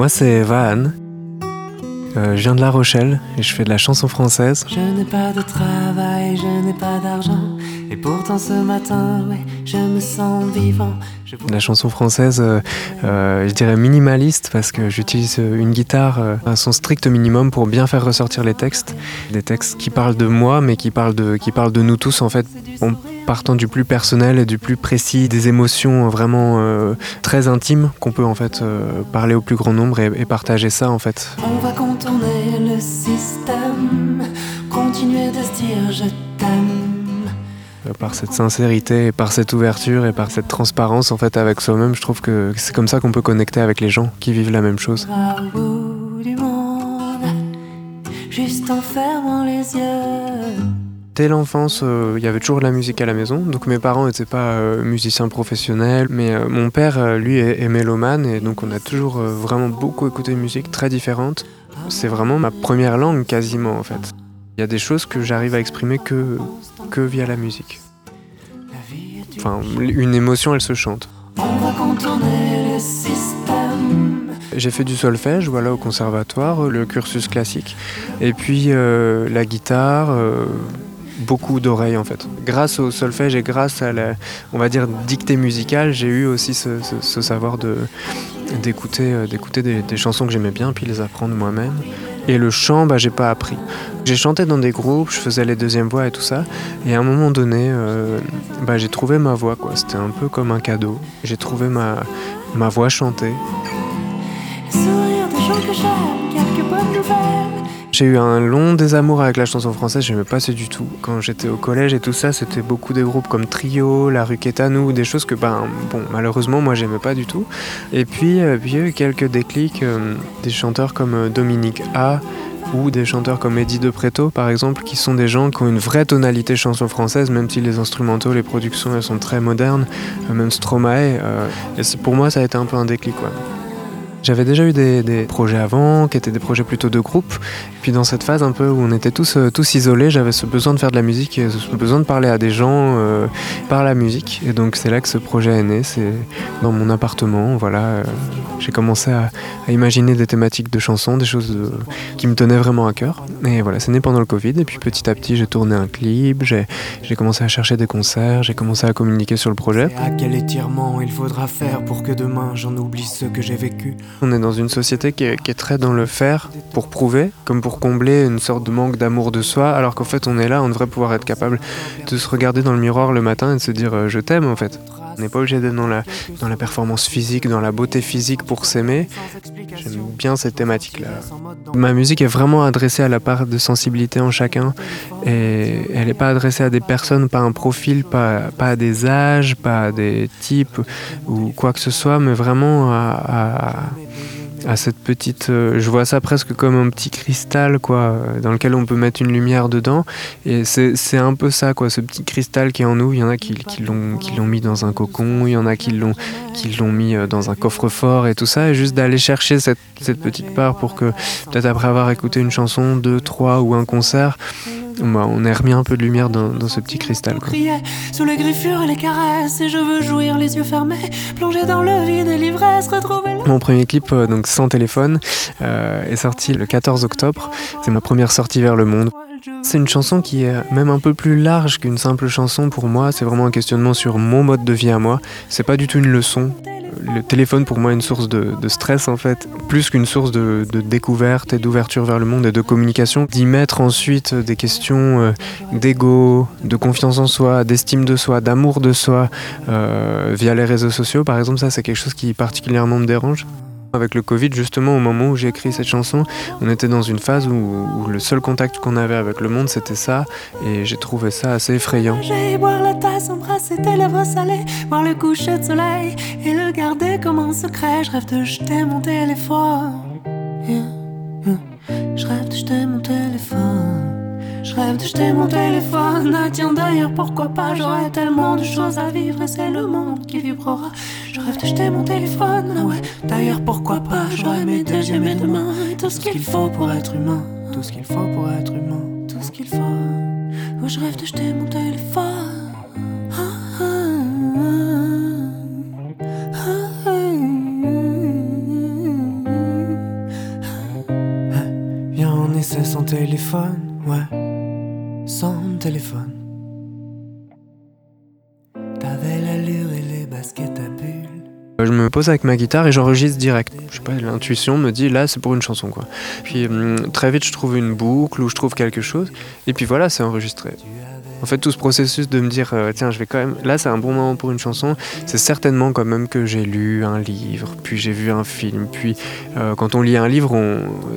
Moi, c'est Vahan. Euh, je viens de La Rochelle et je fais de la chanson française. Je n'ai pas de travail, je n'ai pas d'argent. Et pourtant ce matin, ouais, je me sens vivant. Je La chanson française, euh, euh, je dirais minimaliste parce que j'utilise une guitare euh, à son strict minimum pour bien faire ressortir les textes. Des textes qui parlent de moi mais qui parlent de, qui parlent de nous tous en fait. En partant du plus personnel et du plus précis, des émotions vraiment euh, très intimes qu'on peut en fait euh, parler au plus grand nombre et, et partager ça en fait. On va contourner le système, continuer de se dire je t'aime. Euh, Par cette sincérité, et par cette ouverture et par cette transparence en fait avec soi-même, je trouve que c'est comme ça qu'on peut connecter avec les gens qui vivent la même chose. Va au bout du monde, juste en fermant les yeux. Dès l'enfance, euh, il y avait toujours de la musique à la maison. Donc mes parents n'étaient pas euh, musiciens professionnels, mais euh, mon père, lui, est, est mélomane et donc on a toujours vraiment beaucoup écouté de musique très différente. C'est vraiment ma première langue quasiment en fait. Il y a des choses que j'arrive à exprimer que, que via la musique. Enfin, une émotion, elle se chante. J'ai fait du solfège, voilà, au conservatoire, le cursus classique. Et puis euh, la guitare, euh, beaucoup d'oreilles en fait. Grâce au solfège et grâce à la, on va dire, dictée musicale, j'ai eu aussi ce savoir de d'écouter euh, d'écouter des, chansons que j'aimais bien, puis les apprendre moi-même. Et le chant, bah, j'ai pas appris. J'ai chanté dans des groupes, je faisais les deuxièmes voix et tout ça. Et à un moment donné, euh, bah, j'ai trouvé ma voix, quoi. C'était un peu comme un cadeau. J'ai trouvé ma, ma voix chantée. J'ai eu un long désamour avec la chanson française, j'aimais pas ça du tout. Quand j'étais au collège et tout ça, c'était beaucoup des groupes comme Trio, La Rue Quétanou, des choses que, ben, bon, malheureusement, moi j'aimais pas du tout. Et puis, euh, puis il y a eu quelques déclics, euh, des chanteurs comme euh, Dominique A, ou des chanteurs comme Eddie De Preto, par exemple, qui sont des gens qui ont une vraie tonalité chanson française, même si les instrumentaux, les productions, elles sont très modernes, même Stromae. euh, et pour moi, ça a été un peu un déclic, quoi. J'avais déjà eu des, des projets avant, qui étaient des projets plutôt de groupe. Puis dans cette phase un peu où on était tous, euh, tous isolés, j'avais ce besoin de faire de la musique et ce besoin de parler à des gens euh, par la musique. Et donc c'est là que ce projet est né. C'est dans mon appartement. Voilà, euh, j'ai commencé à, imaginer des thématiques de chansons, des choses qui me tenaient vraiment à cœur. Et voilà, c'est né pendant le Covid. Et puis petit à petit, j'ai tourné un clip, j'ai commencé à chercher des concerts, j'ai commencé à communiquer sur le projet. Et à quel étirement il faudra faire pour que demain j'en oublie ce que j'ai vécu? On est dans une société qui est, très dans le faire pour prouver, comme pour combler une sorte de manque d'amour de soi, alors qu'en fait on est là, on devrait pouvoir être capable de se regarder dans le miroir le matin et de se dire euh, je t'aime en fait. On n'est pas obligé d'être dans la, dans la performance physique, dans la beauté physique pour s'aimer. J'aime bien cette thématique-là. Ma musique est vraiment adressée à la part de sensibilité en chacun et elle n'est pas adressée à des personnes, pas un profil, pas, pas à des âges, pas à des types ou quoi que ce soit, mais vraiment à, à- à cette petite. euh, je vois ça presque comme un petit cristal, quoi, euh, dans lequel on peut mettre une lumière dedans. Et c'est un peu ça, quoi, ce petit cristal qui est en nous. Il y en a qui, qui l'ont mis dans un cocon, il y en a qui l'ont mis euh, dans un coffre-fort et tout ça. Et juste d'aller chercher cette, cette petite part pour que, peut-être après avoir écouté une chanson, deux, trois ou un concert, on ait remis un peu de lumière dans, dans ce petit cristal, quoi. sous les griffures et les caresses et je veux jouir les yeux fermés, plonger dans le vide et l'ivresse, retrouver le... Mon premier clip, euh, donc sans téléphone, euh, est sorti le 14 octobre. C'est ma première sortie vers le monde. C'est une chanson qui est même un peu plus large qu'une simple chanson pour moi. C'est vraiment un questionnement sur mon mode de vie à moi. C'est pas du tout une leçon. Le téléphone pour moi est une source de, stress en fait, plus qu'une source de, découverte et d'ouverture vers le monde et de communication. D'y mettre ensuite des questions euh, d'ego, de confiance en soi, d'estime de soi, d'amour de soi euh, via les réseaux sociaux par exemple, ça c'est quelque chose qui particulièrement me dérange. Avec le Covid, justement, au moment où j'ai écrit cette chanson, on était dans une phase où, où le seul contact qu'on avait avec le monde, c'était ça, et j'ai trouvé ça assez effrayant. J'ai boire la tasse, embrasser tes lèvres salées, voir le coucher de soleil et le garder comme un secret. Je rêve de jeter mon téléphone. Je rêve de jeter mon téléphone. Je rêve de jeter mon téléphone. Ah tiens d'ailleurs pourquoi pas? J'aurais tellement de choses à vivre et c'est le monde qui vibrera. Je rêve d'acheter mon téléphone, ah ouais. D'ailleurs, pourquoi pas? J'aurais mes deux yeux, mes tout ce qu'il faut pour être humain. Tout ce qu'il faut pour être humain. Tout ce qu'il faut. Moi, je rêve d'acheter mon téléphone. Ah, ah, eh, C'est sans téléphone, ouais, sans téléphone. T'avais l'allure et les baskets je me pose avec ma guitare et j'enregistre direct. Je sais pas, l'intuition me dit là c'est pour une chanson quoi. Puis hum, très vite je trouve une boucle ou je trouve quelque chose et puis voilà c'est enregistré. En fait tout ce processus de me dire euh, tiens je vais quand même là c'est un bon moment pour une chanson, c'est certainement quand même que j'ai lu un livre, puis j'ai vu un film, puis euh, quand on lit un livre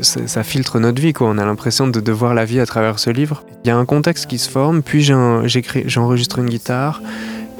ça, filtre notre vie quoi. On a l'impression de voir la vie à travers ce livre. Il y a un contexte qui se forme, puis j'enregistre une guitare.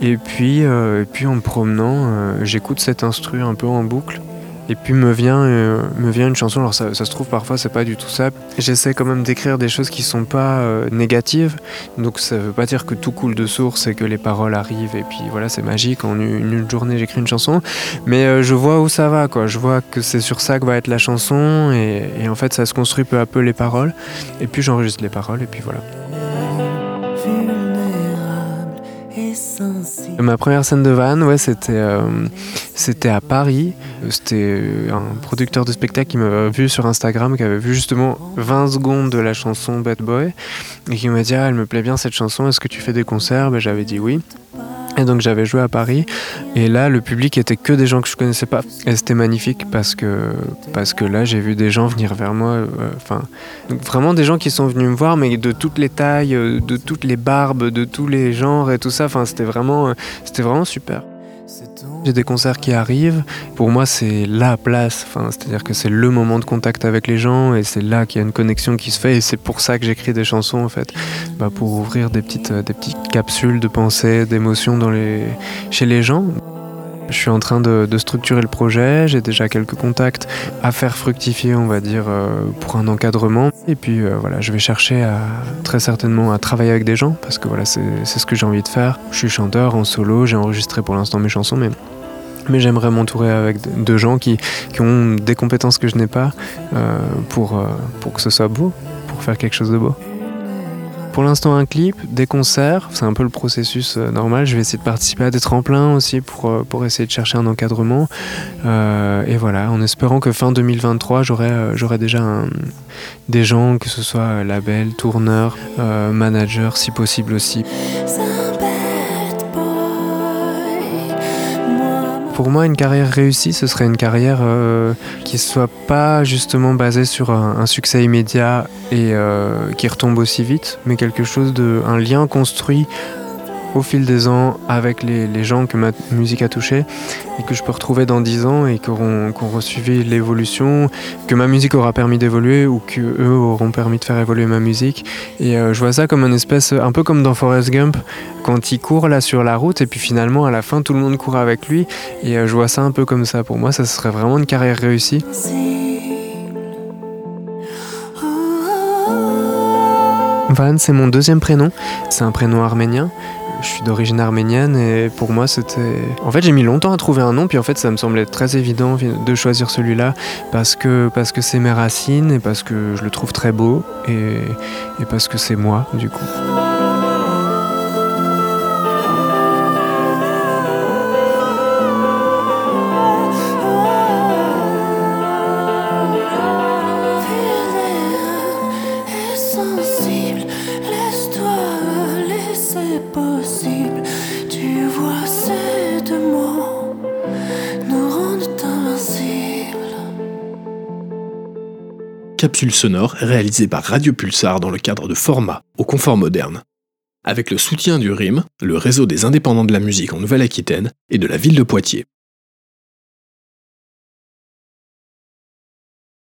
Et puis, euh, et puis en me promenant, euh, j'écoute cet instru un peu en boucle. Et puis me vient, euh, me vient une chanson, alors ça, se trouve parfois c'est pas du tout ça. J'essaie quand même d'écrire des choses qui sont pas négatives, donc ça veut pas dire que tout coule de source et que les paroles arrivent et puis voilà c'est magique, en une, journée j'écris une chanson, mais je vois où ça va quoi, je vois que c'est sur ça que va être la chanson et en fait ça se construit peu à peu les paroles, et puis j'enregistre les paroles et puis voilà. Ma première scène de van, ouais, c'était euh, c'était à Paris. C'était un producteur de spectacle qui m'avait vu sur Instagram, qui avait vu justement 20 secondes de la chanson Bad Boy et qui m'a dit ah, elle me plaît bien cette chanson. Est-ce que tu fais des concerts? Ben, J'avais dit oui. Donc j'avais joué à Paris. Et là le public était que des gens que je connaissais pas. Et c'était magnifique parce que parce que là j'ai vu des gens venir vers moi euh, enfin vraiment des gens qui sont venus me voir mais de toutes les tailles euh, de toutes les barbes de tous les genres et tout ça. Enfin c'était vraiment euh, c'était vraiment super. J'ai des concerts qui arrivent. Pour moi, c'est la place. Enfin, c'est-à-dire que c'est le moment de contact avec les gens et c'est là qu'il y a une connexion qui se fait. Et c'est pour ça que j'écris des chansons, en fait, bah, pour ouvrir des petites, euh, des petites capsules de pensée, d'émotions chez les gens. Je suis en train de, structurer le projet, j'ai déjà quelques contacts à faire fructifier, on va dire, euh, pour un encadrement. Et puis euh, voilà, je vais chercher très certainement à travailler avec des gens, parce que voilà, c'est ce que j'ai envie de faire. Je suis chanteur en solo, j'ai enregistré pour l'instant mes chansons, mais mais j'aimerais m'entourer avec de gens qui, qui, ont des compétences que je n'ai pas euh, pour, pour que ce soit beau, pour faire quelque chose de beau. Pour l'instant, un clip, des concerts, c'est un peu le processus euh, normal. Je vais essayer de participer à des tremplins aussi pour, euh, pour essayer de chercher un encadrement. Euh, et voilà, en espérant que fin 2023, j'aurai déjà des gens, que ce soit label, tourneur, manager, si possible aussi. Pour moi, une carrière réussie, ce serait une carrière euh, qui ne soit pas justement basée sur un, succès immédiat et euh, qui retombe aussi vite, mais quelque chose de, un lien construit au fil des ans avec les, gens que ma musique a touché et que je peux retrouver dans 10 ans et qui auront, suivi l'évolution, que ma musique aura permis d'évoluer ou qu'eux auront permis de faire évoluer ma musique. Et euh, je vois ça comme une espèce, un peu comme dans Forrest Gump, quand il court là sur la route et puis finalement à la fin tout le monde court avec lui. Et euh, je vois ça un peu comme ça. Pour moi, ça serait vraiment une carrière réussie. Van, c'est mon deuxième prénom. C'est un prénom arménien. Je suis d'origine arménienne et pour moi c'était... En fait j'ai mis longtemps à trouver un nom puis en fait ça me semblait très évident de choisir celui-là parce que parce que c'est mes racines et parce que je le trouve très beau et, et parce que c'est moi du coup. Capsule sonore réalisée par Radio Pulsar dans le cadre de Format, au confort moderne. Avec le soutien du RIM, le réseau des indépendants de la musique en Nouvelle-Aquitaine, et de la ville de Poitiers.